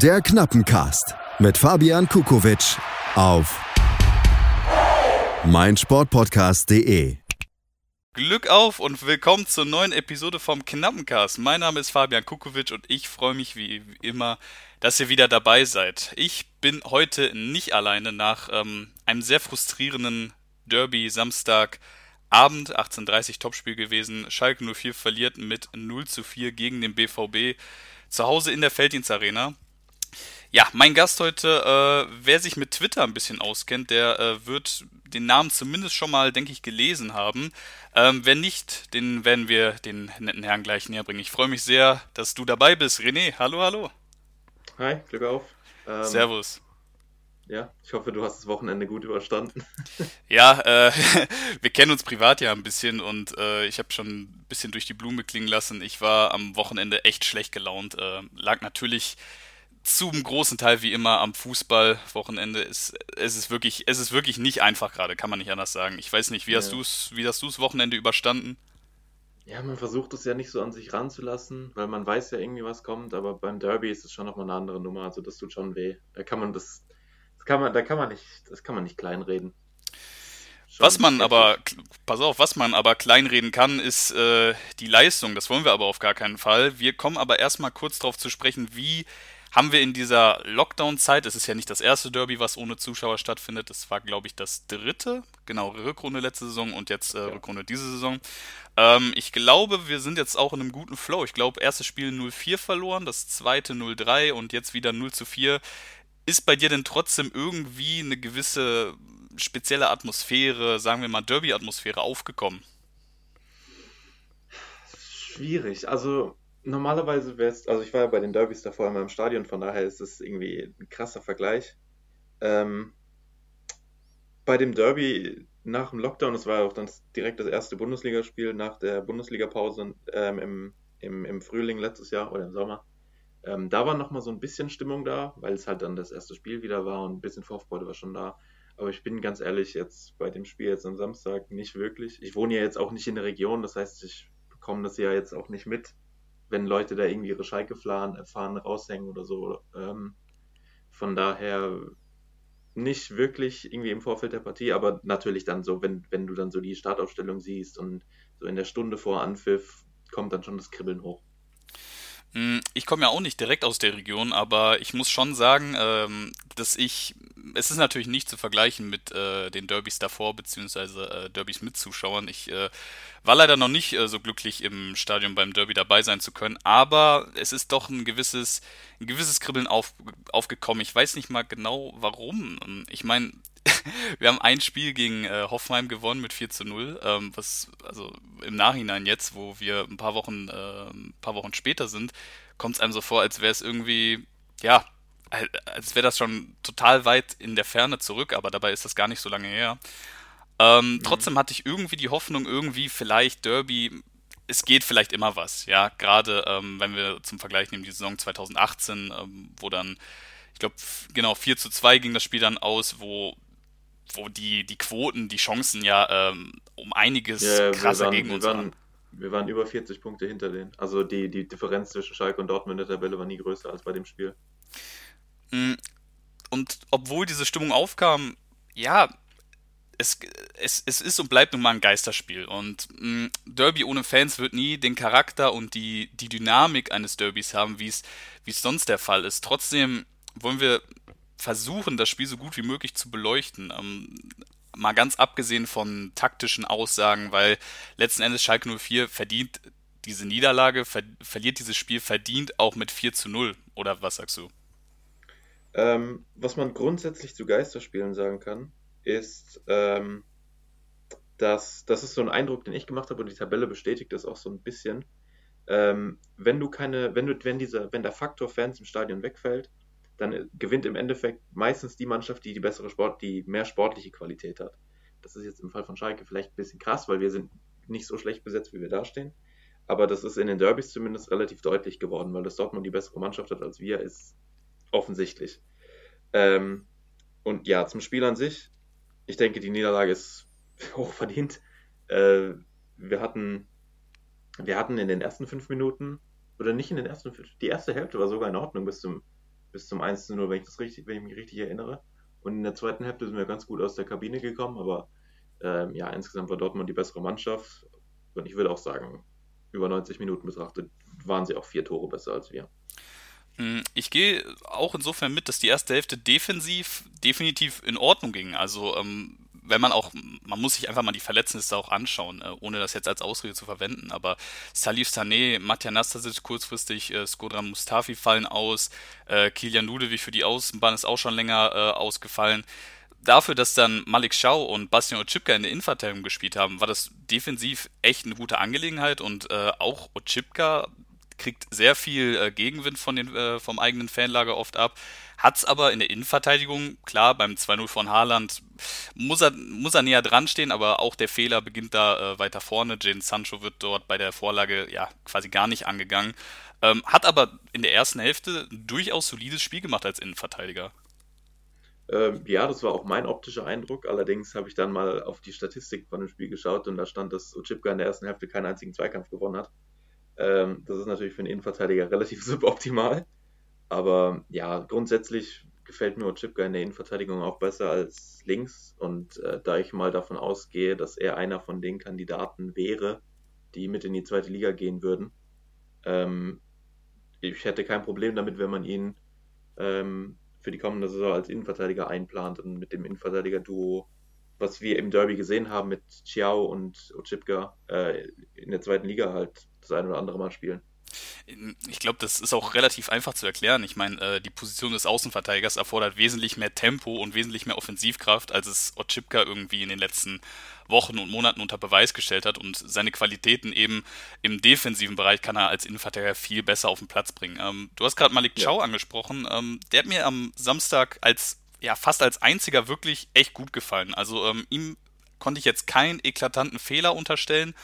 Der Knappencast mit Fabian Kukowitsch auf meinsportpodcast.de. Glück auf und willkommen zur neuen Episode vom Knappencast. Mein Name ist Fabian Kukowitsch und ich freue mich wie immer, dass ihr wieder dabei seid. Ich bin heute nicht alleine nach ähm, einem sehr frustrierenden Derby Samstag. Abend, 18.30 Topspiel gewesen. Schalke 04 verliert mit 0 zu 4 gegen den BVB zu Hause in der Felddienstarena. Ja, mein Gast heute, äh, wer sich mit Twitter ein bisschen auskennt, der äh, wird den Namen zumindest schon mal, denke ich, gelesen haben. Ähm, wenn nicht, den werden wir den netten Herrn gleich näher bringen. Ich freue mich sehr, dass du dabei bist. René, hallo, hallo. Hi, Glück auf. Ähm, Servus. Ja, ich hoffe, du hast das Wochenende gut überstanden. ja, äh, wir kennen uns privat ja ein bisschen und äh, ich habe schon ein bisschen durch die Blume klingen lassen. Ich war am Wochenende echt schlecht gelaunt. Äh, lag natürlich zum großen Teil wie immer am Fußballwochenende. Es, es ist wirklich, es ist wirklich nicht einfach gerade, kann man nicht anders sagen. Ich weiß nicht, wie ja. hast du's, wie hast du das Wochenende überstanden? Ja, man versucht es ja nicht so an sich ranzulassen, weil man weiß ja irgendwie, was kommt, aber beim Derby ist es schon nochmal eine andere Nummer, also das tut schon weh. Da kann man das, das kann man, da kann man nicht, das kann man nicht kleinreden. Schon was man aber, pass auf, was man aber kleinreden kann, ist äh, die Leistung. Das wollen wir aber auf gar keinen Fall. Wir kommen aber erstmal kurz darauf zu sprechen, wie haben wir in dieser Lockdown-Zeit, es ist ja nicht das erste Derby, was ohne Zuschauer stattfindet, das war, glaube ich, das dritte, genau, Rückrunde letzte Saison und jetzt äh, ja. Rückrunde diese Saison. Ähm, ich glaube, wir sind jetzt auch in einem guten Flow. Ich glaube, erstes Spiel 0-4 verloren, das zweite 0-3 und jetzt wieder 0 4. Ist bei dir denn trotzdem irgendwie eine gewisse spezielle Atmosphäre, sagen wir mal Derby-Atmosphäre aufgekommen? Schwierig. Also normalerweise wäre es, also ich war ja bei den Derbys davor immer im Stadion, von daher ist es irgendwie ein krasser Vergleich. Ähm, bei dem Derby nach dem Lockdown, das war auch dann direkt das erste Bundesligaspiel nach der Bundesligapause ähm, im, im, im Frühling letztes Jahr oder im Sommer. Ähm, da war nochmal so ein bisschen Stimmung da, weil es halt dann das erste Spiel wieder war und ein bisschen Vorfreude war schon da. Aber ich bin ganz ehrlich, jetzt bei dem Spiel jetzt am Samstag nicht wirklich. Ich wohne ja jetzt auch nicht in der Region, das heißt, ich bekomme das ja jetzt auch nicht mit, wenn Leute da irgendwie ihre Schalke-Fahnen raushängen oder so. Ähm, von daher nicht wirklich irgendwie im Vorfeld der Partie, aber natürlich dann so, wenn, wenn du dann so die Startaufstellung siehst und so in der Stunde vor Anpfiff kommt dann schon das Kribbeln hoch. Hm, ich komme ja auch nicht direkt aus der Region, aber ich muss schon sagen, ähm, dass ich, es ist natürlich nicht zu vergleichen mit äh, den Derbys davor, beziehungsweise äh, Derbys mit Zuschauern. Ich äh, war leider noch nicht so glücklich im Stadion beim Derby dabei sein zu können, aber es ist doch ein gewisses, ein gewisses Kribbeln auf, aufgekommen. Ich weiß nicht mal genau warum. Ich meine, wir haben ein Spiel gegen äh, Hoffenheim gewonnen mit 4 zu 0, ähm, was, also im Nachhinein jetzt, wo wir ein paar Wochen, äh, ein paar Wochen später sind, kommt es einem so vor, als wäre es irgendwie, ja, als wäre das schon total weit in der Ferne zurück, aber dabei ist das gar nicht so lange her. Ähm, mhm. Trotzdem hatte ich irgendwie die Hoffnung, irgendwie vielleicht Derby, es geht vielleicht immer was, ja, gerade ähm, wenn wir zum Vergleich nehmen die Saison 2018, ähm, wo dann ich glaube, genau, 4 zu 2 ging das Spiel dann aus, wo wo die, die Quoten, die Chancen ja ähm, um einiges ja, krasser waren, gegen uns waren. waren. Wir waren über 40 Punkte hinter denen. Also die, die Differenz zwischen Schalke und Dortmund in der Tabelle war nie größer als bei dem Spiel. Mm, und obwohl diese Stimmung aufkam, ja, es, es, es ist und bleibt nun mal ein Geisterspiel. Und mh, mm, Derby ohne Fans wird nie den Charakter und die, die Dynamik eines Derbys haben, wie es sonst der Fall ist. Trotzdem wollen wir versuchen, das Spiel so gut wie möglich zu beleuchten. Ähm, mal ganz abgesehen von taktischen Aussagen, weil letzten Endes Schalke 04 verdient diese Niederlage, ver verliert dieses Spiel verdient auch mit 4 zu 0. Oder was sagst du? Ähm, was man grundsätzlich zu Geisterspielen sagen kann, ist, ähm, dass das ist so ein Eindruck, den ich gemacht habe und die Tabelle bestätigt das auch so ein bisschen. Ähm, wenn du keine, wenn du, wenn dieser, wenn der Faktor Fans im Stadion wegfällt, dann gewinnt im Endeffekt meistens die Mannschaft, die die bessere Sport, die mehr sportliche Qualität hat. Das ist jetzt im Fall von Schalke vielleicht ein bisschen krass, weil wir sind nicht so schlecht besetzt, wie wir dastehen. Aber das ist in den Derbys zumindest relativ deutlich geworden, weil das Dortmund die bessere Mannschaft hat als wir, ist offensichtlich. Ähm, und ja, zum Spiel an sich, ich denke, die Niederlage ist hoch verdient. Äh, wir hatten, wir hatten in den ersten fünf Minuten, oder nicht in den ersten fünf, die erste Hälfte war sogar in Ordnung bis zum bis zum 1 zu 0, wenn ich, das richtig, wenn ich mich richtig erinnere. Und in der zweiten Hälfte sind wir ganz gut aus der Kabine gekommen, aber ähm, ja, insgesamt war Dortmund die bessere Mannschaft. Und ich würde auch sagen, über 90 Minuten betrachtet, waren sie auch vier Tore besser als wir. Hm, ich gehe auch insofern mit, dass die erste Hälfte defensiv definitiv in Ordnung ging. Also ähm, wenn man auch, man muss sich einfach mal die Verletznisse auch anschauen, äh, ohne das jetzt als Ausrede zu verwenden, aber Salif Sané, Matja Nastasic kurzfristig, äh, Skodran Mustafi fallen aus, äh, Kilian Ludewi für die Außenbahn ist auch schon länger äh, ausgefallen. Dafür, dass dann Malik Schau und Bastian Ochipka in der Innenverteidigung gespielt haben, war das defensiv echt eine gute Angelegenheit und äh, auch Ochipka kriegt sehr viel äh, Gegenwind von den, äh, vom eigenen Fanlager oft ab. Hat es aber in der Innenverteidigung, klar, beim 2-0 von Haaland muss er, muss er näher dran stehen, aber auch der Fehler beginnt da äh, weiter vorne. Jane Sancho wird dort bei der Vorlage ja quasi gar nicht angegangen. Ähm, hat aber in der ersten Hälfte durchaus solides Spiel gemacht als Innenverteidiger. Ähm, ja, das war auch mein optischer Eindruck. Allerdings habe ich dann mal auf die Statistik von dem Spiel geschaut und da stand, dass Ochipka in der ersten Hälfte keinen einzigen Zweikampf gewonnen hat. Ähm, das ist natürlich für einen Innenverteidiger relativ suboptimal. Aber ja, grundsätzlich gefällt mir Ochipka in der Innenverteidigung auch besser als links. Und äh, da ich mal davon ausgehe, dass er einer von den Kandidaten wäre, die mit in die zweite Liga gehen würden, ähm, ich hätte kein Problem damit, wenn man ihn ähm, für die kommende Saison als Innenverteidiger einplant und mit dem Innenverteidiger-Duo, was wir im Derby gesehen haben mit Chiao und Ochipka, äh, in der zweiten Liga halt das ein oder andere Mal spielen. Ich glaube, das ist auch relativ einfach zu erklären. Ich meine, äh, die Position des Außenverteidigers erfordert wesentlich mehr Tempo und wesentlich mehr Offensivkraft, als es Otschipka irgendwie in den letzten Wochen und Monaten unter Beweis gestellt hat. Und seine Qualitäten eben im defensiven Bereich kann er als Innenverteidiger viel besser auf den Platz bringen. Ähm, du hast gerade Malik Chow ja. angesprochen. Ähm, der hat mir am Samstag als ja fast als einziger wirklich echt gut gefallen. Also ähm, ihm konnte ich jetzt keinen eklatanten Fehler unterstellen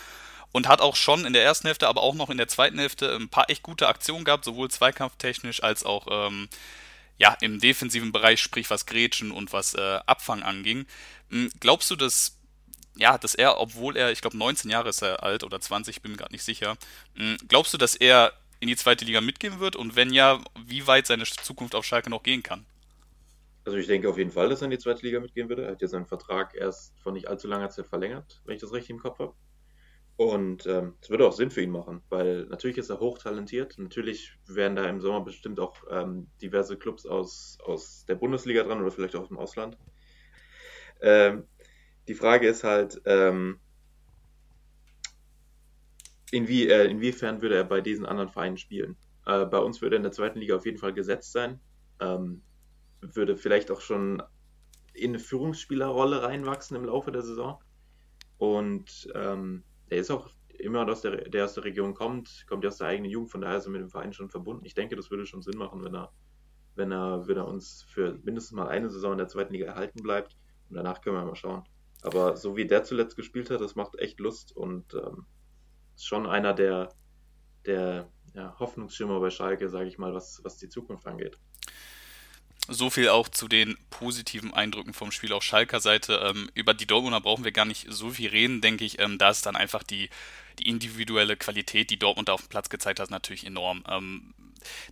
und hat auch schon in der ersten Hälfte, aber auch noch in der zweiten Hälfte ein paar echt gute Aktionen gehabt, sowohl zweikampftechnisch als auch ähm, ja, im defensiven Bereich, sprich was Grätschen und was äh, Abfang anging. Hm, glaubst du, dass, ja, dass er, obwohl er, ich glaube 19 Jahre ist er alt oder 20, bin mir gerade nicht sicher, hm, glaubst du, dass er in die zweite Liga mitgehen wird und wenn ja, wie weit seine Zukunft auf Schalke noch gehen kann? Also ich denke auf jeden Fall, dass er in die zweite Liga mitgehen würde. Er hat ja seinen Vertrag erst vor nicht allzu langer Zeit verlängert, wenn ich das richtig im Kopf habe. Und ähm, es ähm, würde auch Sinn für ihn machen, weil natürlich ist er hochtalentiert. Natürlich werden da im Sommer bestimmt auch ähm, diverse Clubs aus, aus der Bundesliga dran oder vielleicht auch aus dem Ausland. Ähm, die Frage ist halt, ähm, inwie, äh, inwiefern würde er bei diesen anderen Vereinen spielen? Äh, bei uns würde er in der zweiten Liga auf jeden Fall gesetzt sein. Ähm, würde vielleicht auch schon in eine Führungsspielerrolle reinwachsen im Laufe der Saison. Und ähm, der ist auch immer aus der, der aus der Region kommt, kommt ja aus der eigenen Jugend, von daher ist er mit dem Verein schon verbunden. Ich denke, das würde schon Sinn machen, wenn er, wenn er, wenn er uns für mindestens mal eine Saison in der zweiten Liga erhalten bleibt. Und danach können wir mal schauen. Aber so wie der zuletzt gespielt hat, das macht echt Lust und ähm, ist schon einer der, der ja, Hoffnungsschimmer bei Schalke, sage ich mal, was, was die Zukunft angeht. So viel auch zu den positiven Eindrücken vom Spiel auf Schalker Seite. Ähm, über die Dortmunder brauchen wir gar nicht so viel reden, denke ich. Ähm, da ist dann einfach die, die individuelle Qualität, die Dortmund auf dem Platz gezeigt hat, natürlich enorm. Ähm,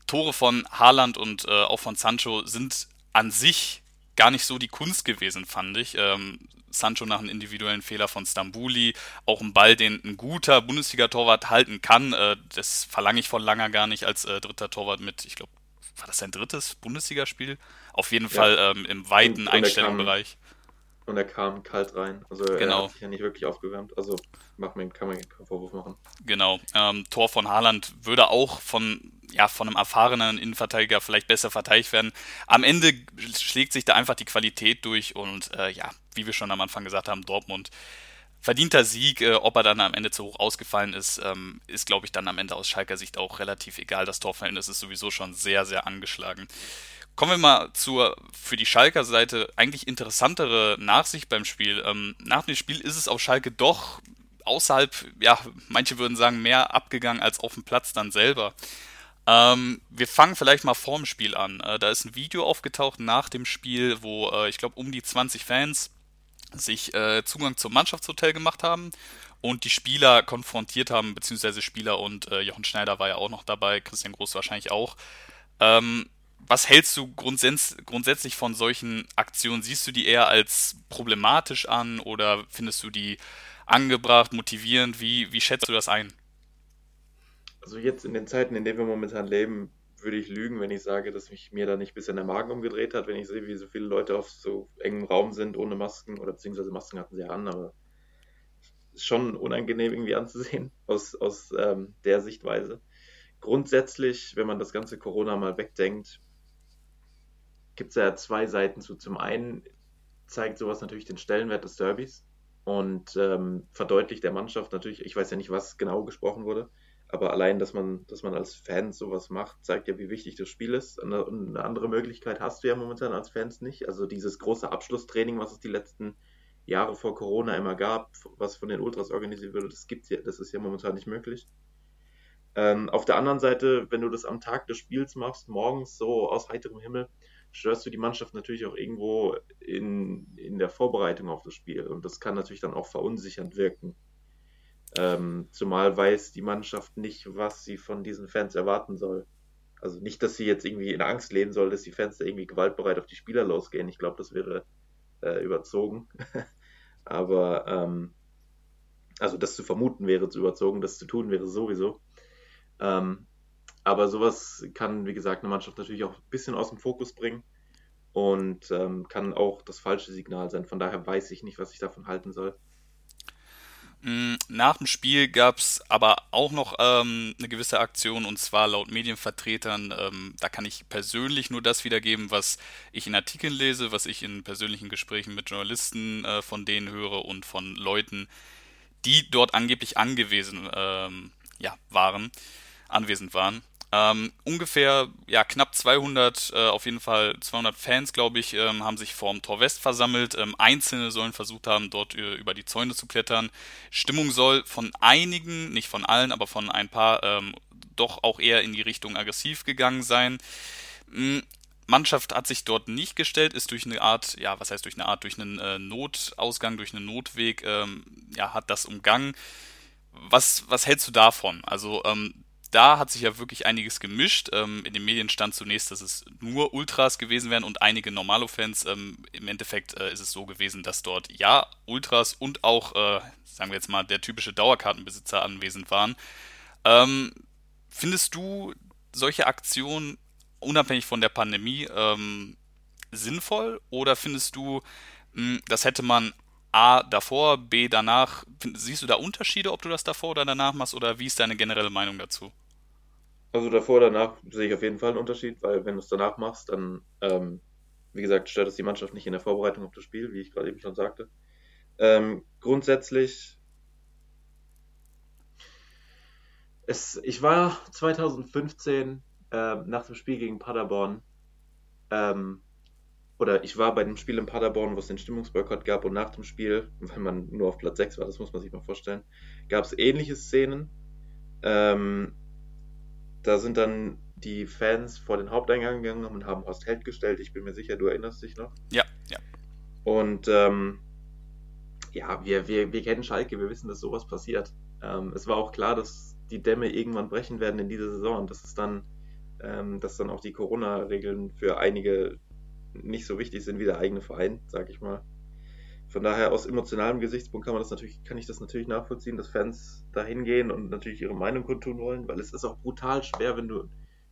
Tore von Haaland und äh, auch von Sancho sind an sich gar nicht so die Kunst gewesen, fand ich. Ähm, Sancho nach einem individuellen Fehler von Stambuli, auch ein Ball, den ein guter Bundesliga-Torwart halten kann. Äh, das verlange ich von Langer gar nicht als äh, dritter Torwart mit, ich glaube, war das sein drittes Bundesligaspiel? Auf jeden ja. Fall ähm, im weiten Einstellungsbereich. Und er kam kalt rein. Also genau. er hat sich ja nicht wirklich aufgewärmt. Also macht man, kann man keinen Vorwurf machen. Genau. Ähm, Tor von Haaland würde auch von, ja, von einem erfahrenen Innenverteidiger vielleicht besser verteidigt werden. Am Ende schlägt sich da einfach die Qualität durch und äh, ja, wie wir schon am Anfang gesagt haben, Dortmund verdienter Sieg. Äh, ob er dann am Ende zu hoch ausgefallen ist, ähm, ist, glaube ich, dann am Ende aus Schalker Sicht auch relativ egal. Das Torverhältnis ist sowieso schon sehr, sehr angeschlagen. Kommen wir mal zur für die Schalker Seite eigentlich interessantere Nachsicht beim Spiel. Ähm, nach dem Spiel ist es auf Schalke doch außerhalb, ja, manche würden sagen, mehr abgegangen als auf dem Platz dann selber. Ähm, wir fangen vielleicht mal vorm Spiel an. Äh, da ist ein Video aufgetaucht nach dem Spiel, wo äh, ich glaube um die 20 Fans sich äh, Zugang zum Mannschaftshotel gemacht haben und die Spieler konfrontiert haben, beziehungsweise Spieler und äh, Jochen Schneider war ja auch noch dabei, Christian Groß wahrscheinlich auch. Ähm, was hältst du grundsätz grundsätzlich von solchen Aktionen? Siehst du die eher als problematisch an oder findest du die angebracht, motivierend? Wie, wie schätzt du das ein? Also jetzt in den Zeiten, in denen wir momentan leben, würde ich lügen, wenn ich sage, dass mich mir da nicht bis in der Magen umgedreht hat, wenn ich sehe, wie so viele Leute auf so engem Raum sind ohne Masken oder beziehungsweise Masken hatten sie ja an, aber ist schon unangenehm irgendwie anzusehen aus, aus ähm, der Sichtweise. Grundsätzlich, wenn man das ganze Corona mal wegdenkt, gibt es ja zwei Seiten zu. Zum einen zeigt sowas natürlich den Stellenwert des Derbys und ähm, verdeutlicht der Mannschaft natürlich, ich weiß ja nicht, was genau gesprochen wurde, aber allein, dass man, dass man als Fan sowas macht, zeigt ja, wie wichtig das Spiel ist. Eine, eine andere Möglichkeit hast du ja momentan als Fans nicht. Also dieses große Abschlusstraining, was es die letzten Jahre vor Corona immer gab, was von den Ultras organisiert wurde, das gibt's ja, das ist ja momentan nicht möglich. Ähm, auf der anderen Seite, wenn du das am Tag des Spiels machst, morgens so aus heiterem Himmel, störst du die Mannschaft natürlich auch irgendwo in, in der Vorbereitung auf das Spiel. Und das kann natürlich dann auch verunsichernd wirken. Ähm, zumal weiß die Mannschaft nicht, was sie von diesen Fans erwarten soll. Also nicht, dass sie jetzt irgendwie in Angst leben soll, dass die Fans da irgendwie gewaltbereit auf die Spieler losgehen. Ich glaube, das wäre äh, überzogen. Aber ähm, also das zu vermuten wäre zu überzogen, das zu tun wäre sowieso. Ähm, aber sowas kann, wie gesagt, eine Mannschaft natürlich auch ein bisschen aus dem Fokus bringen und ähm, kann auch das falsche Signal sein. Von daher weiß ich nicht, was ich davon halten soll. Mm, nach dem Spiel gab es aber auch noch ähm, eine gewisse Aktion und zwar laut Medienvertretern, ähm, da kann ich persönlich nur das wiedergeben, was ich in Artikeln lese, was ich in persönlichen Gesprächen mit Journalisten äh, von denen höre und von Leuten, die dort angeblich angewiesen ähm, ja, waren, anwesend waren. Ähm, ungefähr, ja, knapp 200, äh, auf jeden Fall 200 Fans, glaube ich, ähm, haben sich vorm Tor West versammelt. Ähm, Einzelne sollen versucht haben, dort äh, über die Zäune zu klettern. Stimmung soll von einigen, nicht von allen, aber von ein paar, ähm, doch auch eher in die Richtung aggressiv gegangen sein. Mhm. Mannschaft hat sich dort nicht gestellt, ist durch eine Art, ja, was heißt durch eine Art, durch einen äh, Notausgang, durch einen Notweg, ähm, ja, hat das umgangen. Was, was hältst du davon? Also, ähm, da hat sich ja wirklich einiges gemischt. Ähm, in den Medien stand zunächst, dass es nur Ultras gewesen wären und einige Normalo-Fans. Ähm, Im Endeffekt äh, ist es so gewesen, dass dort ja Ultras und auch, äh, sagen wir jetzt mal, der typische Dauerkartenbesitzer anwesend waren. Ähm, findest du solche Aktionen unabhängig von der Pandemie ähm, sinnvoll oder findest du, mh, hm, das hätte man A davor, B danach. Siehst du da Unterschiede, ob du das davor oder danach machst oder wie ist deine generelle Meinung dazu? Also davor, danach sehe ich auf jeden Fall einen Unterschied, weil wenn du es danach machst, dann, ähm, wie gesagt, stört es die Mannschaft nicht in der Vorbereitung auf das Spiel, wie ich gerade eben schon sagte. Ähm, grundsätzlich, es, ich war 2015 äh, nach dem Spiel gegen Paderborn ähm, oder ich war bei dem Spiel in Paderborn, wo es den Stimmungsboykott gab und nach dem Spiel, weil man nur auf Platz 6 war, das muss man sich mal vorstellen, gab es ähnliche Szenen. Ähm, da sind dann die Fans vor den Haupteingang gegangen und haben Horst Held gestellt. Ich bin mir sicher, du erinnerst dich noch. Ja, ja. Und ähm, ja, wir, wir, wir kennen Schalke, wir wissen, dass sowas passiert. Ähm, es war auch klar, dass die Dämme irgendwann brechen werden in dieser Saison und dass es dann, ähm, dass dann auch die Corona-Regeln für einige nicht so wichtig sind wie der eigene Verein, sag ich mal. Von daher aus emotionalem Gesichtspunkt kann man das natürlich, kann ich das natürlich nachvollziehen, dass Fans da hingehen und natürlich ihre Meinung kundtun wollen, weil es ist auch brutal schwer, wenn du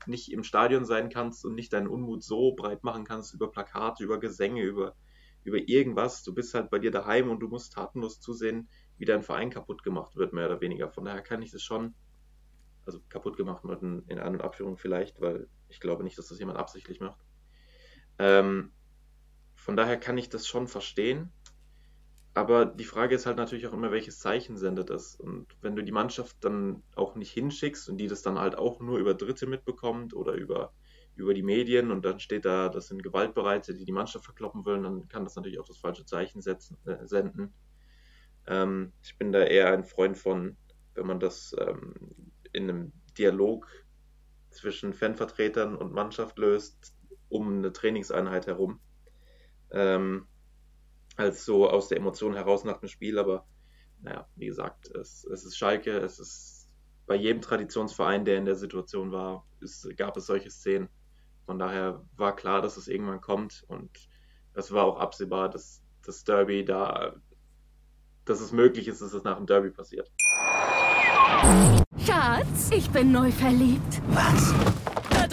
nicht im Stadion sein kannst und nicht deinen Unmut so breit machen kannst über Plakate, über Gesänge, über, über irgendwas. Du bist halt bei dir daheim und du musst tatenlos zusehen, wie dein Verein kaputt gemacht wird, mehr oder weniger. Von daher kann ich das schon, also kaputt gemacht wird in An- und Abführung vielleicht, weil ich glaube nicht, dass das jemand absichtlich macht. Ähm, von daher kann ich das schon verstehen. Aber die Frage ist halt natürlich auch immer, welches Zeichen sendet das? Und wenn du die Mannschaft dann auch nicht hinschickst und die das dann halt auch nur über Dritte mitbekommt oder über, über die Medien und dann steht da, das sind Gewaltbereite, die die Mannschaft verkloppen wollen, dann kann das natürlich auch das falsche Zeichen setzen, äh, senden. Ähm, ich bin da eher ein Freund von, wenn man das ähm, in einem Dialog zwischen Fanvertretern und Mannschaft löst, um eine Trainingseinheit herum. Ähm, als so aus der Emotion heraus nach dem Spiel, aber naja, wie gesagt, es, es ist Schalke, es ist bei jedem Traditionsverein, der in der Situation war, es, gab es solche Szenen. Von daher war klar, dass es irgendwann kommt und es war auch absehbar, dass das Derby da, dass es möglich ist, dass es nach dem Derby passiert. Schatz, ich bin neu verliebt. Was?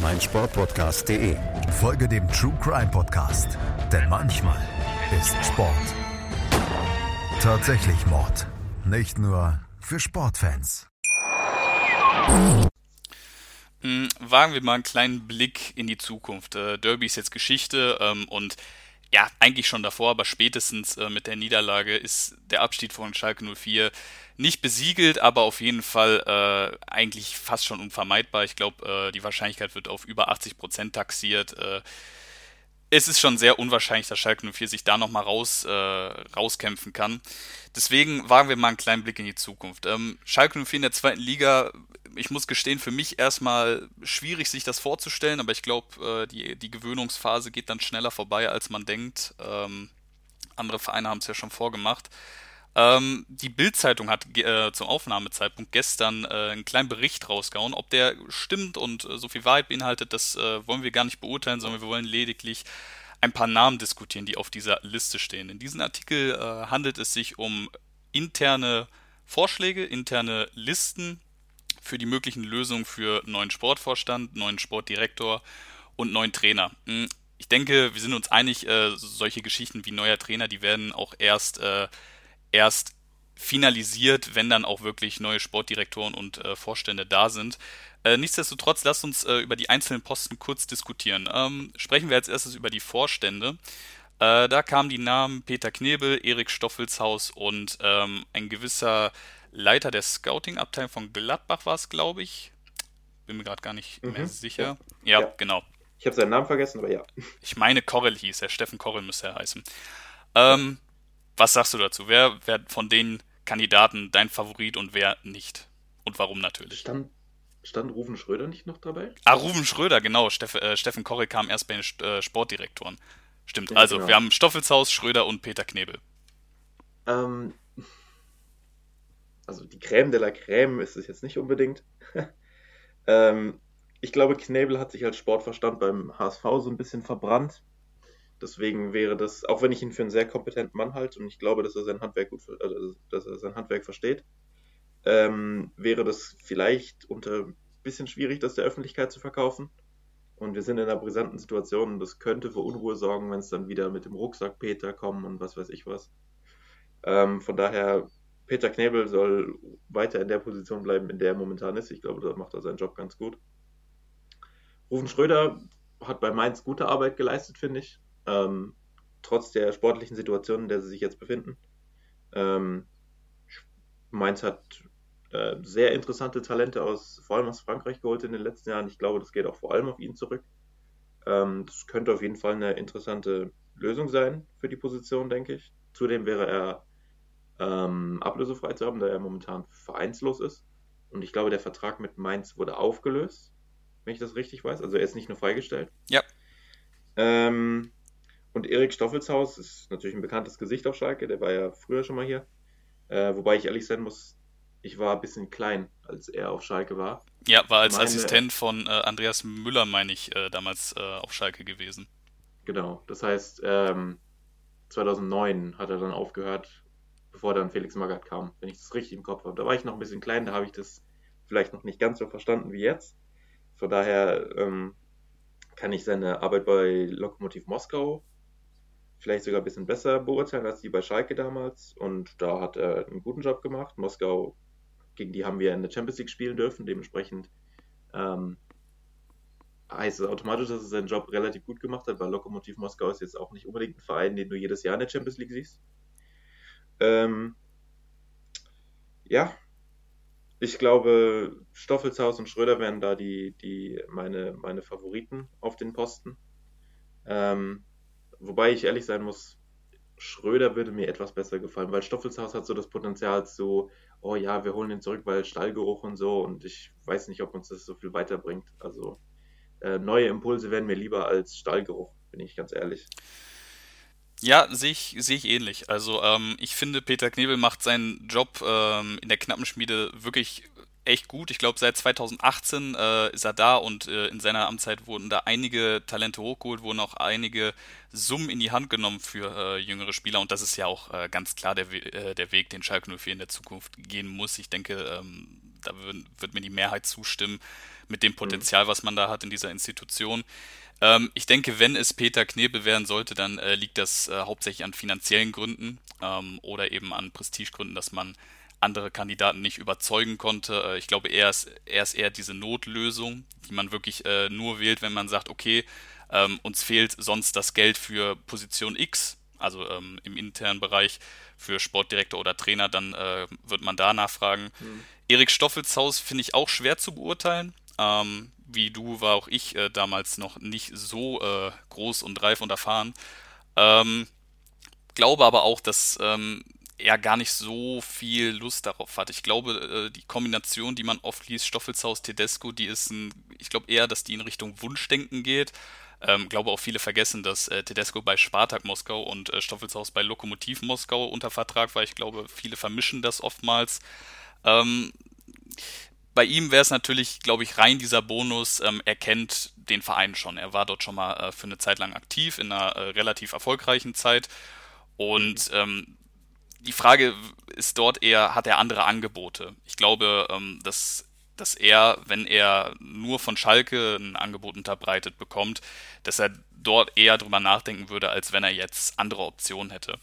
meinsportpodcast.de. Folge dem True Crime Podcast, denn manchmal ist Sport tatsächlich Mord. Nicht nur für Sportfans. Hm, wagen wir mal einen kleinen Blick in die Zukunft. Äh, Derby ist jetzt Geschichte ähm, und ja, eigentlich schon davor, aber spätestens äh, mit der Niederlage ist der Abstieg von Schalke 04 nicht besiegelt, aber auf jeden Fall äh, eigentlich fast schon unvermeidbar. Ich glaube, äh, die Wahrscheinlichkeit wird auf über 80 Prozent taxiert. Es ist schon sehr unwahrscheinlich, dass Schalke 04 sich da nochmal raus, äh, rauskämpfen kann. Deswegen wagen wir mal einen kleinen Blick in die Zukunft. Ähm, Schalke 04 in der zweiten Liga, ich muss gestehen, für mich erstmal schwierig, sich das vorzustellen, aber ich glaube, äh, die, die Gewöhnungsphase geht dann schneller vorbei, als man denkt. Ähm, andere Vereine haben es ja schon vorgemacht. Ähm, die Bild-Zeitung hat äh, zum Aufnahmezeitpunkt gestern äh, einen kleinen Bericht rausgehauen. Ob der stimmt und äh, so viel Wahrheit beinhaltet, das äh, wollen wir gar nicht beurteilen, sondern wir wollen lediglich ein paar Namen diskutieren, die auf dieser Liste stehen. In diesem Artikel äh, handelt es sich um interne Vorschläge, interne Listen für die möglichen Lösungen für neuen Sportvorstand, neuen Sportdirektor und neuen Trainer. Hm, ich denke, wir sind uns einig, äh, solche Geschichten wie neuer Trainer, die werden auch erst erst finalisiert, wenn dann auch wirklich neue Sportdirektoren und äh, Vorstände da sind. Äh, nichtsdestotrotz, lasst uns äh, über die einzelnen Posten kurz diskutieren. Ähm, sprechen wir als erstes über die Vorstände. Äh, da kamen die Namen Peter Knebel, Erik Stoffelshaus und ähm, ein gewisser Leiter der Scouting-Abteilung von Gladbach war es, glaube ich. Bin mir gerade gar nicht mhm. mehr sicher. Ja, ja, genau. Ich habe seinen Namen vergessen, aber ja. Ich meine, Korrel hieß er. Steffen Korrel müsste er heißen. Ähm, was sagst du dazu? Wer, wer von den Kandidaten dein Favorit und wer nicht? Und warum natürlich? Stand, stand Rufen Schröder nicht noch dabei? Ah, Rufen Schröder, genau. Steff, äh, Steffen Korre kam erst bei den äh, Sportdirektoren. Stimmt. Ja, also, genau. wir haben Stoffelshaus, Schröder und Peter Knebel. Ähm, also, die Crème de la Crème ist es jetzt nicht unbedingt. ähm, ich glaube, Knebel hat sich als Sportverstand beim HSV so ein bisschen verbrannt. Deswegen wäre das, auch wenn ich ihn für einen sehr kompetenten Mann halte und ich glaube, dass er sein Handwerk gut, also, dass er sein Handwerk versteht, ähm, wäre das vielleicht unter ein bisschen schwierig, das der Öffentlichkeit zu verkaufen. Und wir sind in einer brisanten Situation und das könnte für Unruhe sorgen, wenn es dann wieder mit dem Rucksack Peter kommen und was weiß ich was. Ähm, von daher, Peter Knebel soll weiter in der Position bleiben, in der er momentan ist. Ich glaube, da macht er seinen Job ganz gut. Rufen Schröder hat bei Mainz gute Arbeit geleistet, finde ich ähm, trotz der sportlichen Situation, in der sie sich jetzt befinden. Ähm, Mainz hat äh, sehr interessante Talente aus, vor allem aus Frankreich geholt in den letzten Jahren. Ich glaube, das geht auch vor allem auf ihn zurück. Ähm, das könnte auf jeden Fall eine interessante Lösung sein für die Position, denke ich. Zudem wäre er ähm, ablösefrei zu haben, da er momentan vereinslos ist. Und ich glaube, der Vertrag mit Mainz wurde aufgelöst, wenn ich das richtig weiß. Also er ist nicht nur freigestellt. Ja. Ähm, und Erik Stoffelshaus ist natürlich ein bekanntes Gesicht auf Schalke, der war ja früher schon mal hier. Äh, wobei ich ehrlich sein muss, ich war ein bisschen klein, als er auf Schalke war. Ja, war als meine, Assistent von äh, Andreas Müller, meine ich, äh, damals äh, auf Schalke gewesen. Genau, das heißt, ähm, 2009 hat er dann aufgehört, bevor dann Felix Magath kam, wenn ich das richtig im Kopf habe. Da war ich noch ein bisschen klein, da habe ich das vielleicht noch nicht ganz so verstanden wie jetzt. Von daher ähm, kann ich seine Arbeit bei Lokomotiv Moskau vielleicht sogar ein bisschen besser beurteilen als die bei Schalke damals. Und da hat er einen guten Job gemacht. Moskau, gegen die haben wir in der Champions League spielen dürfen. Dementsprechend ähm, heißt es automatisch, dass er seinen Job relativ gut gemacht hat, weil Lokomotiv Moskau ist jetzt auch nicht unbedingt ein Verein, den du jedes Jahr in der Champions League siehst. Ähm, ja, ich glaube, Stoffelshaus und Schröder wären da die, die meine, meine Favoriten auf den Posten. Ähm, wobei ich ehrlich sein muss, Schröder würde mir etwas besser gefallen, weil Stoffelshaus hat so das Potenzial zu, oh ja, wir holen ihn zurück, weil Stallgeruch und so und ich weiß nicht, ob uns das so viel weiterbringt. Also äh, neue Impulse wären mir lieber als Stallgeruch, bin ich ganz ehrlich. Ja, sehe ich, sehe ich ähnlich. Also ähm, ich finde, Peter Knebel macht seinen Job ähm, in der Knappenschmiede wirklich echt gut. Ich glaube, seit 2018 äh, ist er da und äh, in seiner Amtszeit wurden da einige Talente hochgeholt, wurden auch einige Summen in die Hand genommen für äh, jüngere Spieler und das ist ja auch äh, ganz klar der, We äh, der Weg, den Schalke 04 in der Zukunft gehen muss. Ich denke, ähm, da wird, mir die Mehrheit zustimmen mit dem Potenzial, was man da hat in dieser Institution. Ähm, ich denke, wenn es Peter Knebel werden sollte, dann äh, liegt das hauptsächlich an finanziellen Gründen ähm, oder eben an Prestigegründen, dass man andere Kandidaten nicht überzeugen konnte. Äh, ich glaube, er ist, er ist eher diese Notlösung, die man wirklich äh, nur wählt, wenn man sagt, okay, ähm, uns fehlt sonst das Geld für Position X, also ähm, im internen Bereich für Sportdirektor oder Trainer, dann äh, wird man da nachfragen. Mhm. Erik Stoffelshaus finde ich auch schwer zu beurteilen. Ähm, wie du war auch ich äh, damals noch nicht so groß und reif und erfahren. Glaube aber auch, dass er gar nicht so viel Lust darauf hat. Ich glaube, äh, die Kombination, die man oft liest, Stoffelshaus, Tedesco, die ist ein, ich glaube eher, dass die in Richtung Wunschdenken geht. Ähm, glaube auch viele vergessen, dass äh, Tedesco bei Spartak Moskau und äh, Stoffelshaus bei Lokomotiv Moskau unter Vertrag war. Ich glaube, viele vermischen das oftmals. Ähm, bei ihm wäre es natürlich, glaube ich, rein dieser Bonus. Ähm, er kennt den Verein schon. Er war dort schon mal äh, für eine Zeit lang aktiv, in einer äh, relativ erfolgreichen Zeit. Und ähm, die Frage ist dort eher, hat er andere Angebote? Ich glaube, ähm, dass, dass er, wenn er nur von Schalke ein Angebot unterbreitet bekommt, dass er dort eher drüber nachdenken würde, als wenn er jetzt andere Optionen hätte.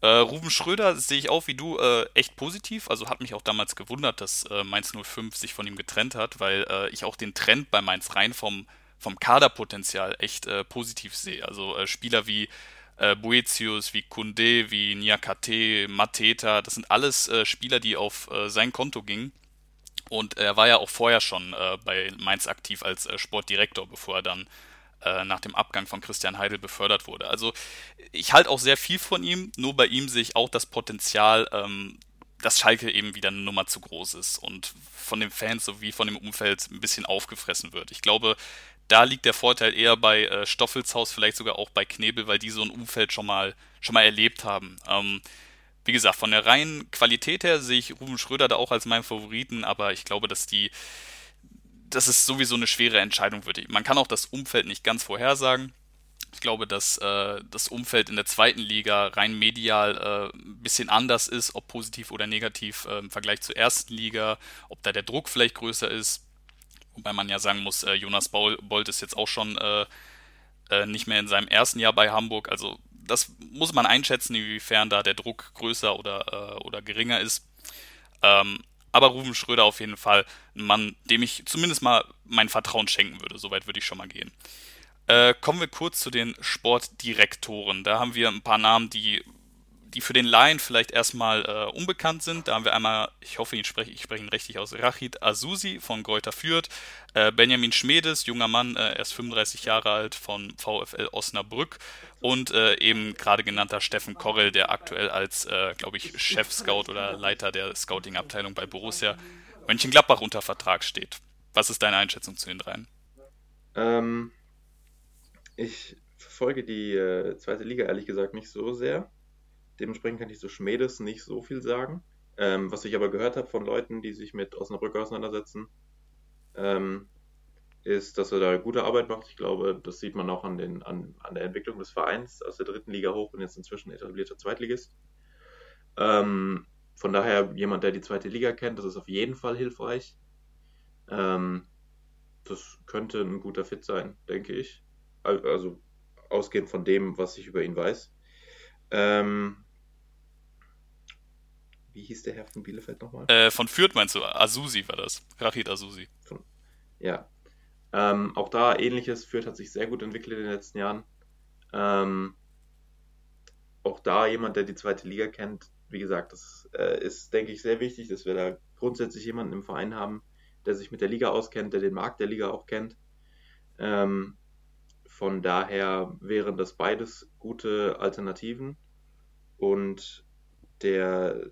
Äh, Ruben Schröder sehe ich auch wie du äh, echt positiv. Also hat mich auch damals gewundert, dass äh, Mainz 05 sich von ihm getrennt hat, weil äh, ich auch den Trend bei Mainz rein vom, vom Kaderpotenzial echt äh, positiv sehe. Also äh, Spieler wie äh, Boetius, wie Kunde, wie Niakate, Mateta, das sind alles äh, Spieler, die auf äh, sein Konto gingen. Und er war ja auch vorher schon äh, bei Mainz aktiv als äh, Sportdirektor, bevor er dann äh, nach dem Abgang von Christian Heidel befördert wurde. Also ich halte auch sehr viel von ihm, nur bei ihm sehe ich auch das Potenzial, ähm, dass Schalke eben wieder eine Nummer zu groß ist und von den Fans sowie von dem Umfeld ein bisschen aufgefressen wird. Ich glaube, da liegt der Vorteil eher bei äh, Stoffelshaus, vielleicht sogar auch bei Knebel, weil die so ein Umfeld schon mal, schon mal erlebt haben. Ähm, wie gesagt, von der reinen Qualität her sehe ich Ruben Schröder da auch als meinen Favoriten, aber ich glaube, dass die, dass es sowieso eine schwere Entscheidung wird. Man kann auch das Umfeld nicht ganz vorhersagen. Ich glaube, dass äh, das Umfeld in der zweiten Liga rein medial äh, ein bisschen anders ist, ob positiv oder negativ äh, im Vergleich zur ersten Liga, ob da der Druck vielleicht größer ist. Wobei man ja sagen muss, äh, Jonas Bolt ist jetzt auch schon äh, äh, nicht mehr in seinem ersten Jahr bei Hamburg. Also das muss man einschätzen, inwiefern da der Druck größer oder, oder geringer ist. Ähm, aber Ruben Schröder auf jeden Fall ein Mann, dem ich zumindest mal mein Vertrauen schenken würde. Soweit würde ich schon mal gehen. Kommen wir kurz zu den Sportdirektoren. Da haben wir ein paar Namen, die, die für den Laien vielleicht erstmal äh, unbekannt sind. Da haben wir einmal, ich hoffe, ich spreche, ich spreche ihn richtig aus, Rachid Azusi von Greuther Fürth, äh, Benjamin Schmedes, junger Mann, äh, erst 35 Jahre alt von VfL Osnabrück und äh, eben gerade genannter Steffen Korrell, der aktuell als, äh, glaube ich, Chef-Scout oder Leiter der Scouting-Abteilung bei Borussia Mönchengladbach unter Vertrag steht. Was ist deine Einschätzung zu den dreien? Ähm, ich verfolge die äh, zweite Liga ehrlich gesagt nicht so sehr. Dementsprechend kann ich zu Schmedes nicht so viel sagen. Ähm, was ich aber gehört habe von Leuten, die sich mit Osnabrück auseinandersetzen, ähm, ist, dass er da gute Arbeit macht. Ich glaube, das sieht man auch an, den, an, an der Entwicklung des Vereins aus der dritten Liga hoch und jetzt inzwischen etablierter Zweitligist. Ähm, von daher jemand, der die zweite Liga kennt, das ist auf jeden Fall hilfreich. Ähm, das könnte ein guter Fit sein, denke ich. Also ausgehend von dem, was ich über ihn weiß. Ähm, wie hieß der Herr von Bielefeld nochmal? Äh, von Fürth meinst du? Azusi war das. Rachid Azusi. Ja, ähm, auch da ähnliches. Fürth hat sich sehr gut entwickelt in den letzten Jahren. Ähm, auch da jemand, der die zweite Liga kennt. Wie gesagt, das äh, ist, denke ich, sehr wichtig, dass wir da grundsätzlich jemanden im Verein haben, der sich mit der Liga auskennt, der den Markt der Liga auch kennt. Ähm, von daher wären das beides gute Alternativen. Und der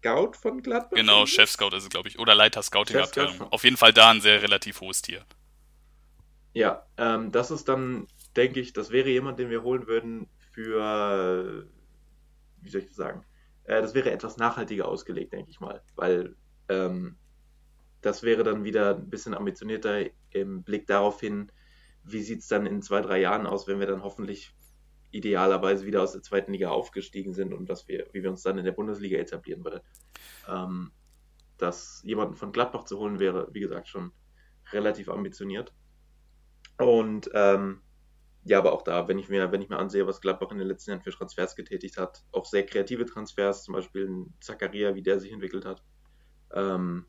Scout von Gladbach? Genau, Chef-Scout ist es, glaube ich. Oder Leiter Scouting-Abteilung. Auf jeden Fall da ein sehr relativ hohes Tier. Ja, ähm, das ist dann, denke ich, das wäre jemand, den wir holen würden für, wie soll ich das sagen? Äh, das wäre etwas nachhaltiger ausgelegt, denke ich mal. Weil ähm, das wäre dann wieder ein bisschen ambitionierter im Blick darauf hin, wie sieht es dann in zwei, drei Jahren aus, wenn wir dann hoffentlich idealerweise wieder aus der zweiten Liga aufgestiegen sind und dass wir, wie wir uns dann in der Bundesliga etablieren würden. Ähm, dass jemanden von Gladbach zu holen wäre, wie gesagt, schon relativ ambitioniert. Und ähm, ja, aber auch da, wenn ich mir, wenn ich mir ansehe, was Gladbach in den letzten Jahren für Transfers getätigt hat, auch sehr kreative Transfers, zum Beispiel ein Zakaria, wie der sich entwickelt hat, ähm,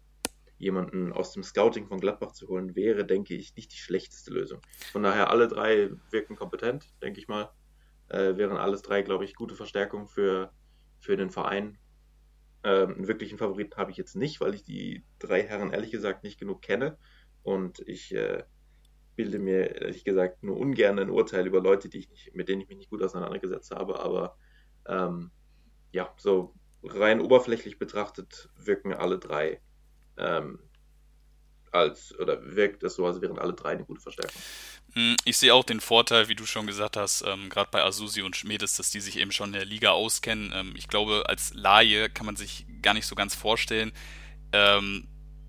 jemanden aus dem Scouting von Gladbach zu holen, wäre, denke ich, nicht die schlechteste Lösung. Von daher, alle drei wirken kompetent, denke ich mal äh, wären alles drei, glaube ich, gute Verstärkungen für, für den Verein. Ähm, einen wirklichen Favoriten habe ich jetzt nicht, weil ich die drei Herren ehrlich gesagt nicht genug kenne. Und ich äh, bilde mir ehrlich gesagt nur ungern ein Urteil über Leute, die ich nicht, mit denen ich mich nicht gut auseinandergesetzt habe. Aber ähm, ja, so rein oberflächlich betrachtet wirken alle drei ähm, als, oder wirkt es so, als wären alle drei eine gute Verstärkung. Hm, ich sehe auch den Vorteil, wie du schon gesagt hast, ähm, gerade bei Asusi und Schmedes, dass die sich eben schon in der Liga auskennen. Ähm, ich glaube, als Laie kann man sich gar nicht so ganz vorstellen, ähm,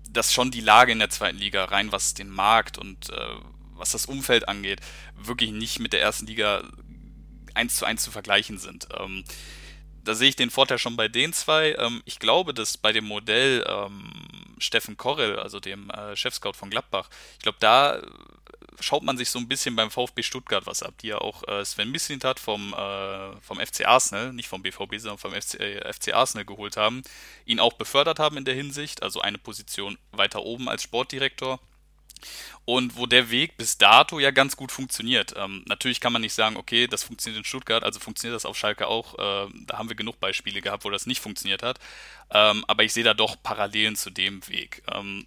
dass schon die Lage in der zweiten Liga, rein was den Markt und äh, was das Umfeld angeht, wirklich nicht mit der ersten Liga eins zu eins zu vergleichen sind. Ähm, da sehe ich den Vorteil schon bei den zwei. Ähm, ich glaube, dass bei dem Modell ähm, Steffen Korrell, also dem äh, Chefscout von Gladbach, ich glaube, da schaut man sich so ein bisschen beim VfB Stuttgart was ab, die ja auch äh, Sven Mislint hat vom, äh, vom FC Arsenal, nicht vom BVB, sondern vom FC, äh, FC Arsenal geholt haben, ihn auch befördert haben in der Hinsicht, also eine Position weiter oben als Sportdirektor. Und wo der Weg bis dato ja ganz gut funktioniert. Ähm, natürlich kann man nicht sagen, okay, das funktioniert in Stuttgart, also funktioniert das auf Schalke auch. Äh, da haben wir genug Beispiele gehabt, wo das nicht funktioniert hat. Ähm, aber ich sehe da doch Parallelen zu dem Weg. Ähm,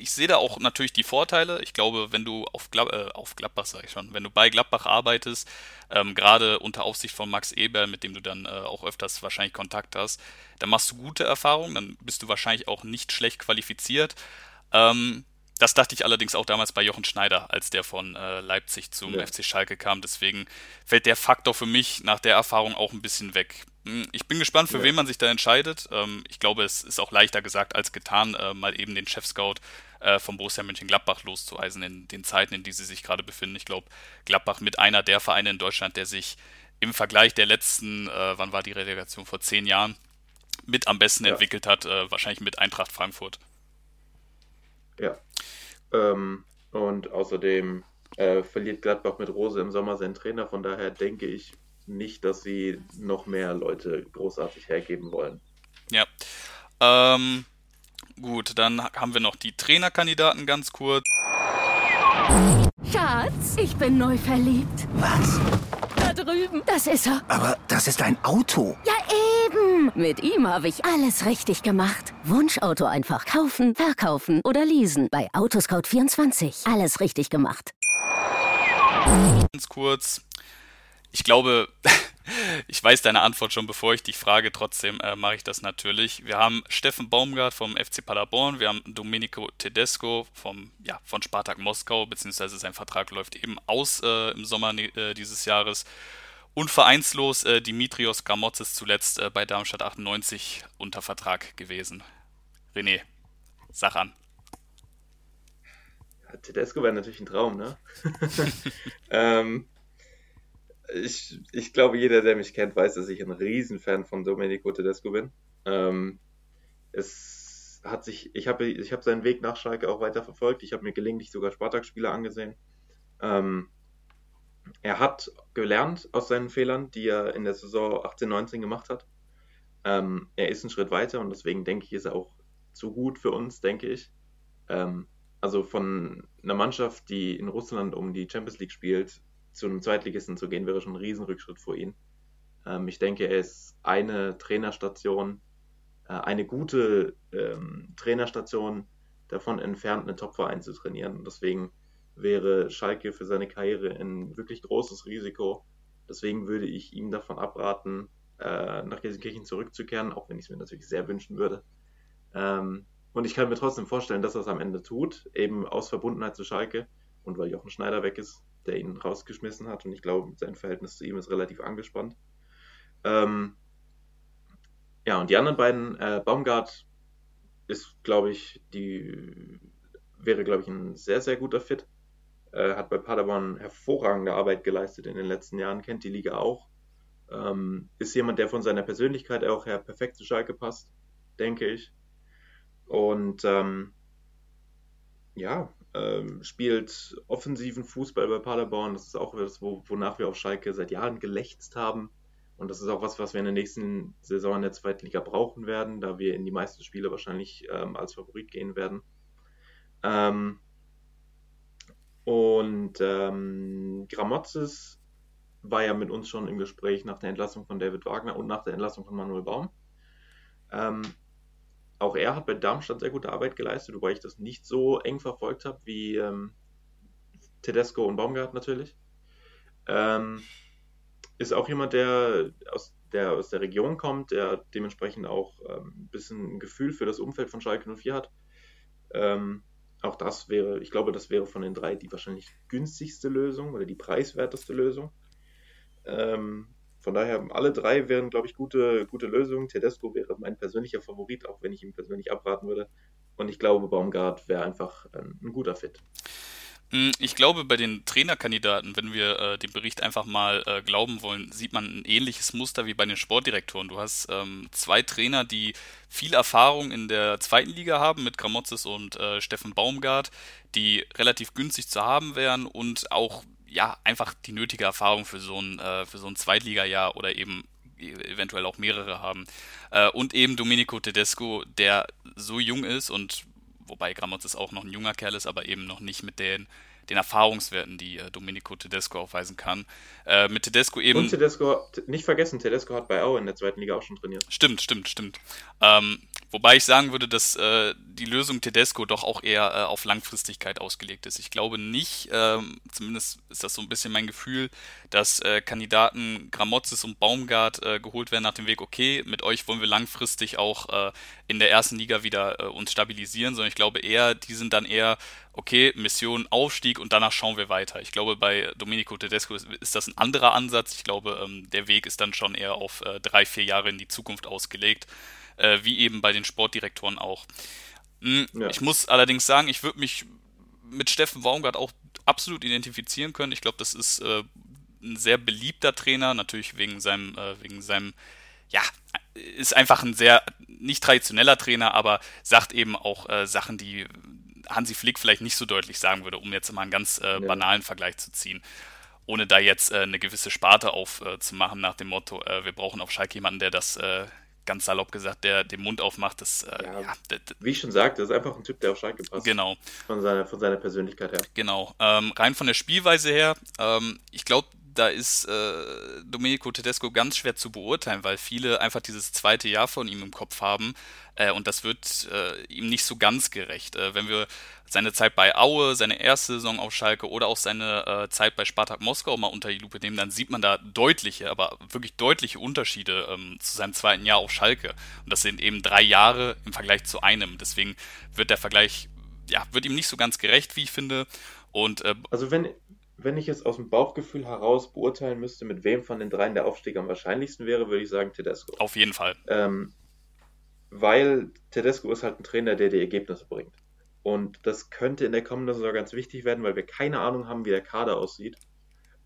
ich sehe da auch natürlich die Vorteile. Ich glaube, wenn du auf, Glab äh, auf Gladbach, sage ich schon, wenn du bei Gladbach arbeitest, ähm, gerade unter Aufsicht von Max Eber, mit dem du dann äh, auch öfters wahrscheinlich Kontakt hast, dann machst du gute Erfahrungen, dann bist du wahrscheinlich auch nicht schlecht qualifiziert. Ähm, das dachte ich allerdings auch damals bei Jochen Schneider, als der von äh, Leipzig zum ja. FC Schalke kam. Deswegen fällt der Faktor für mich nach der Erfahrung auch ein bisschen weg. Hm, ich bin gespannt, für ja. wen man sich da entscheidet. Ähm, ich glaube, es ist auch leichter gesagt als getan, äh, mal eben den Chef-Scout äh, vom Borussia Mönchengladbach loszueisen in den Zeiten, in denen sie sich gerade befinden. Ich glaube, Gladbach mit einer der Vereine in Deutschland, der sich im Vergleich der letzten, äh, wann war die Relegation, vor zehn Jahren, mit am besten ja. entwickelt hat, wahrscheinlich mit Eintracht Frankfurt. Ja. Ähm, und außerdem äh, verliert Gladbach mit Rose im Sommer seinen Trainer, von daher denke ich nicht, dass sie noch mehr Leute großartig hergeben wollen. Ja. Ähm, Gut, dann haben wir noch die Trainerkandidaten ganz kurz. Schatz, ich bin neu verliebt. Was? Da drüben. Das ist er. Aber das ist ein Auto. Ja, eben. Mit ihm habe ich alles richtig gemacht. Wunschauto einfach kaufen, verkaufen oder leasen. Bei Autoscout24. Alles richtig gemacht. Ganz kurz. Ich glaube, ich weiß deine Antwort schon, bevor ich dich frage, trotzdem äh, mache ich das natürlich. Wir haben Steffen Baumgart vom FC Paderborn, wir haben Domenico Tedesco vom, ja, von Spartak Moskau, beziehungsweise sein Vertrag läuft eben aus äh, im Sommer äh, dieses Jahres. Und vereinslos äh, Dimitrios Gramotzes zuletzt äh, bei Darmstadt 98 unter Vertrag gewesen. René, sag an. Tedesco wäre natürlich ein Traum, ne? ähm, ich, ich glaube, jeder, der mich kennt, weiß, dass ich ein Riesenfan von Domenico Tedesco bin. Ähm, es hat sich, ich habe ich hab seinen Weg nach Schalke auch weiter verfolgt. Ich habe mir gelegentlich sogar Spartak-Spiele angesehen. Ähm, er hat gelernt aus seinen Fehlern, die er in der Saison 18-19 gemacht hat. Ähm, er ist einen Schritt weiter und deswegen denke ich, ist er auch zu gut für uns, denke ich. Ähm, also von einer Mannschaft, die in Russland um die Champions League spielt, zu einem Zweitligisten zu gehen, wäre schon ein Riesenrückschritt für ihn. Ähm, ich denke, er ist eine Trainerstation, äh, eine gute ähm, Trainerstation davon entfernt, einen Topverein zu trainieren. Und deswegen wäre Schalke für seine Karriere ein wirklich großes Risiko. Deswegen würde ich ihm davon abraten, äh, nach Gelsenkirchen zurückzukehren, auch wenn ich es mir natürlich sehr wünschen würde. Ähm, und ich kann mir trotzdem vorstellen, dass er es am Ende tut, eben aus Verbundenheit zu Schalke und weil Jochen Schneider weg ist, der ihn rausgeschmissen hat. Und ich glaube, sein Verhältnis zu ihm ist relativ angespannt. Ähm, ja, und die anderen beiden, äh, Baumgart ist, glaube ich, die wäre, glaube ich, ein sehr, sehr guter Fit. Äh, hat bei Paderborn hervorragende Arbeit geleistet in den letzten Jahren, kennt die Liga auch. Ähm, ist jemand, der von seiner Persönlichkeit auch her perfekt zu Schalke passt, denke ich. Und ähm, ja, ähm, spielt offensiven Fußball bei Paderborn. Das ist auch etwas, wo, wonach wir auf Schalke seit Jahren gelächzt haben. Und das ist auch was, was wir in der nächsten Saison in der zweiten Liga brauchen werden, da wir in die meisten Spiele wahrscheinlich ähm, als Favorit gehen werden. Ähm, und ähm, Gramozis war ja mit uns schon im Gespräch nach der Entlassung von David Wagner und nach der Entlassung von Manuel Baum. Ähm, auch er hat bei Darmstadt sehr gute Arbeit geleistet, wobei ich das nicht so eng verfolgt habe wie ähm, Tedesco und Baumgart natürlich. Ähm, ist auch jemand, der aus, der aus der Region kommt, der dementsprechend auch ähm, ein bisschen ein Gefühl für das Umfeld von Schalke 04 hat. Ähm, auch das wäre, ich glaube, das wäre von den drei die wahrscheinlich günstigste Lösung oder die preiswerteste Lösung. Ähm, von daher, alle drei wären, glaube ich, gute, gute Lösungen. Tedesco wäre mein persönlicher Favorit, auch wenn ich ihm persönlich abraten würde. Und ich glaube, Baumgart wäre einfach ein, ein guter Fit. Hm, ich glaube, bei den Trainerkandidaten, wenn wir äh, dem Bericht einfach mal äh, glauben wollen, sieht man ein ähnliches Muster wie bei den Sportdirektoren. Du hast ähm, zwei Trainer, die viel Erfahrung in der zweiten Liga haben, mit Gramozis und äh, Steffen Baumgart, die relativ günstig zu haben wären und auch ja einfach die nötige Erfahrung für so ein, äh, für so ein Zweitliga-Jahr oder eben eventuell auch mehrere haben. Äh, und eben Domenico Tedesco, der so jung ist und wobei Gramozis auch noch ein junger Kerl ist, aber eben noch nicht mit den, den Erfahrungswerten, die äh, Domenico Tedesco aufweisen kann. Äh, mit Tedesco eben. Und Tedesco, nicht vergessen, Tedesco hat bei Aue in der zweiten Liga auch schon trainiert. Stimmt, stimmt, stimmt. Ähm, wobei ich sagen würde, dass äh, die Lösung Tedesco doch auch eher äh, auf Langfristigkeit ausgelegt ist. Ich glaube nicht, ähm, zumindest ist das so ein bisschen mein Gefühl, dass äh, Kandidaten Gramozis und Baumgart äh, geholt werden nach dem Weg, okay, mit euch wollen wir langfristig auch äh, in der ersten Liga wieder äh, uns stabilisieren, sondern ich glaube eher, die sind dann eher, okay, Mission Aufstieg und danach schauen wir weiter. Ich glaube, bei Domenico Tedesco ist, ist das ein anderer Ansatz. Ich glaube, ähm, der Weg ist dann schon eher auf äh, drei, vier Jahre in die Zukunft ausgelegt, äh, wie eben bei den Sportdirektoren auch. Hm, ja. Ich muss allerdings sagen, ich würde mich mit Steffen Baumgart auch absolut identifizieren können. Ich glaube, das ist äh, ein sehr beliebter Trainer, natürlich wegen seinem, äh, wegen seinem, ja, ist einfach ein sehr nicht traditioneller Trainer, aber sagt eben auch äh, Sachen, die Hansi Flick vielleicht nicht so deutlich sagen würde, um jetzt mal einen ganz äh, banalen Vergleich zu ziehen. Ohne da jetzt äh, eine gewisse Sparte aufzumachen nach dem Motto, äh, wir brauchen auf Schalke jemanden, der das äh, ganz salopp gesagt, der den Mund aufmacht, das, äh, ja, ja, wie ich schon sagte, ist einfach ein Typ, der auf Schalke passt. Genau. Von seiner, von seiner Persönlichkeit her. Genau. Ähm, rein von der Spielweise her, ähm, ich glaube, da ist äh, Domenico Tedesco ganz schwer zu beurteilen, weil viele einfach dieses zweite Jahr von ihm im Kopf haben äh, und das wird äh, ihm nicht so ganz gerecht. Äh, wenn wir seine Zeit bei Aue, seine erste Saison auf Schalke oder auch seine äh, Zeit bei Spartak Moskau mal unter die Lupe nehmen, dann sieht man da deutliche, aber wirklich deutliche Unterschiede ähm, zu seinem zweiten Jahr auf Schalke. Und das sind eben drei Jahre im Vergleich zu einem. Deswegen wird der Vergleich, ja, wird ihm nicht so ganz gerecht, wie ich finde. Und, äh, also wenn, wenn ich es aus dem Bauchgefühl heraus beurteilen müsste, mit wem von den dreien der Aufstieg am wahrscheinlichsten wäre, würde ich sagen Tedesco. Auf jeden Fall. Ähm, weil Tedesco ist halt ein Trainer, der die Ergebnisse bringt. Und das könnte in der kommenden Saison ganz wichtig werden, weil wir keine Ahnung haben, wie der Kader aussieht.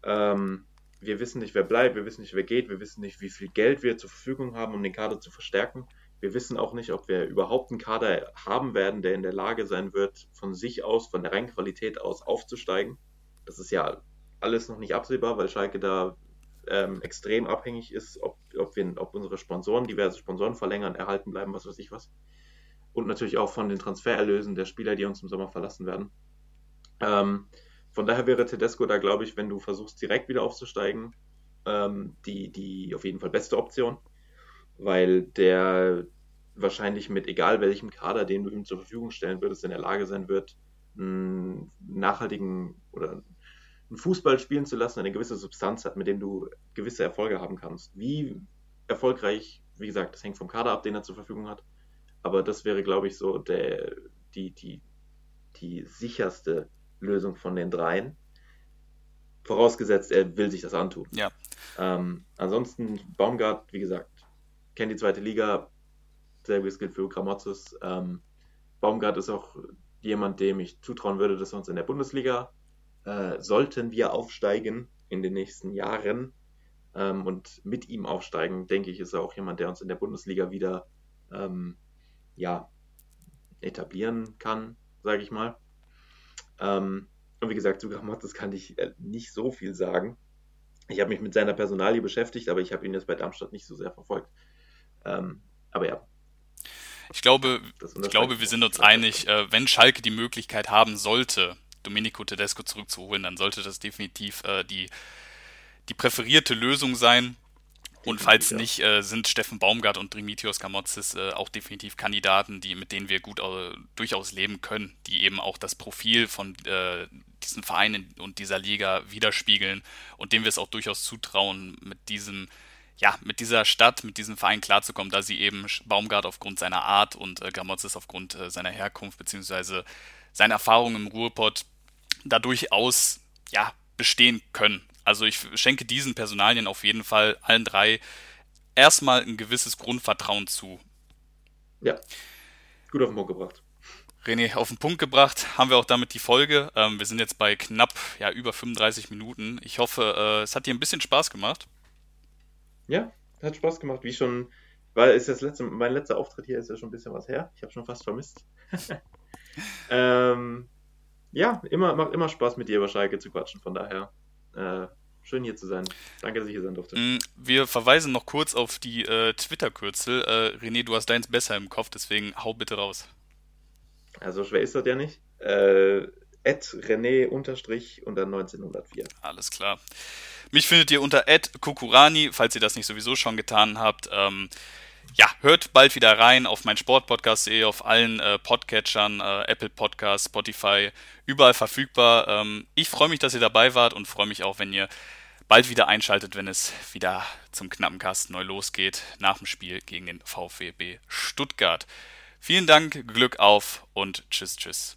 Ähm, wir wissen nicht, wer bleibt, wir wissen nicht, wer geht, wir wissen nicht, wie viel Geld wir zur Verfügung haben, um den Kader zu verstärken. Wir wissen auch nicht, ob wir überhaupt einen Kader haben werden, der in der Lage sein wird, von sich aus, von der Reinqualität aus aufzusteigen. Das ist ja alles noch nicht absehbar, weil Schalke da ähm, extrem abhängig ist, ob, ob, wir, ob unsere Sponsoren, diverse Sponsoren verlängern, erhalten bleiben, was weiß ich was und natürlich auch von den Transfererlösen der Spieler, die uns im Sommer verlassen werden. Ähm, von daher wäre Tedesco da, glaube ich, wenn du versuchst, direkt wieder aufzusteigen, ähm, die, die auf jeden Fall beste Option, weil der wahrscheinlich mit egal welchem Kader, den du ihm zur Verfügung stellen würdest, in der Lage sein wird, einen nachhaltigen oder einen Fußball spielen zu lassen, eine gewisse Substanz hat, mit dem du gewisse Erfolge haben kannst. Wie erfolgreich, wie gesagt, das hängt vom Kader ab, den er zur Verfügung hat. Aber das wäre, glaube ich, so der, die, die, die sicherste Lösung von den dreien. Vorausgesetzt, er will sich das antun. Ja. Ähm, ansonsten, Baumgart, wie gesagt, kennt die zweite Liga. Selbiges gilt für Gramozis. Ähm, Baumgart ist auch jemand, dem ich zutrauen würde, dass er uns in der Bundesliga, äh, sollten wir aufsteigen in den nächsten Jahren ähm, und mit ihm aufsteigen, denke ich, ist er auch jemand, der uns in der Bundesliga wieder ähm, ja, etablieren kann, sage ich mal. Ähm, und wie gesagt, zu Gramozis kann ich äh, nicht so viel sagen. Ich habe mich mit seiner Personalie beschäftigt, aber ich habe ihn jetzt bei Darmstadt nicht so sehr verfolgt. Ähm, aber ja. Ich glaube, ich glaube, wir sind uns einig, äh, wenn Schalke die Möglichkeit haben sollte, Domenico Tedesco zurückzuholen, dann sollte das definitiv äh, die, die präferierte Lösung sein. Und falls ja. nicht, äh, sind Steffen Baumgart und Dimitrios Kamotzis äh, auch definitiv Kandidaten, die, mit denen wir gut äh, durchaus leben können, die eben auch das Profil von äh, diesen Vereinen und dieser Liga widerspiegeln und denen wir es auch durchaus zutrauen, mit diesem, ja, mit dieser Stadt, mit diesem Verein klarzukommen, da sie eben Baumgart aufgrund seiner Art und äh, Gramotzis aufgrund äh, seiner Herkunft bzw. seiner Erfahrung im Ruhrpott da durchaus ja, bestehen können. Also ich schenke diesen Personalien auf jeden Fall allen drei erstmal ein gewisses Grundvertrauen zu. Ja, gut auf den Punkt gebracht. René, auf den Punkt gebracht haben wir auch damit die Folge. Ähm, wir sind jetzt bei knapp ja, über 35 Minuten. Ich hoffe, äh, es hat dir ein bisschen Spaß gemacht. Ja, hat Spaß gemacht. Wie schon, weil ist das letzte, mein letzter Auftritt hier ist ja schon ein bisschen was her. Ich habe schon fast vermisst. ähm, ja, immer, macht immer Spaß mit dir über Schalke zu quatschen. Von daher äh, schön hier zu sein. Danke, dass ich hier sein durfte. Mm, wir verweisen noch kurz auf die äh, Twitter-Kürzel. Äh, René, du hast deins besser im Kopf, deswegen hau bitte raus. Also schwer ist das ja nicht. Äh, René unterstrich und dann 1904. Alles klar. Mich findet ihr unter Kukurani, falls ihr das nicht sowieso schon getan habt. Ähm, ja, hört bald wieder rein auf mein Sportpodcast.de, auf allen äh, Podcatchern, äh, Apple Podcasts, Spotify, überall verfügbar. Ähm, ich freue mich, dass ihr dabei wart und freue mich auch, wenn ihr bald wieder einschaltet, wenn es wieder zum knappen Kasten neu losgeht, nach dem Spiel gegen den VfB Stuttgart. Vielen Dank, Glück auf und tschüss, tschüss.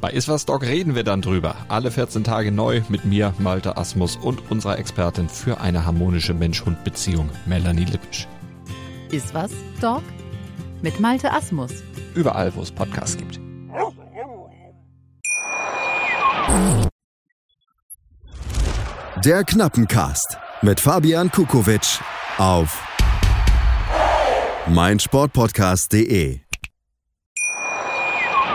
Bei Iswas Dog reden wir dann drüber. Alle 14 Tage neu mit mir, Malte Asmus und unserer Expertin für eine harmonische Mensch-Hund-Beziehung, Melanie Lippisch. Iswas Dog mit Malte Asmus. Überall, wo es Podcasts gibt. Der Knappencast mit Fabian Kukowitsch auf meinsportpodcast.de.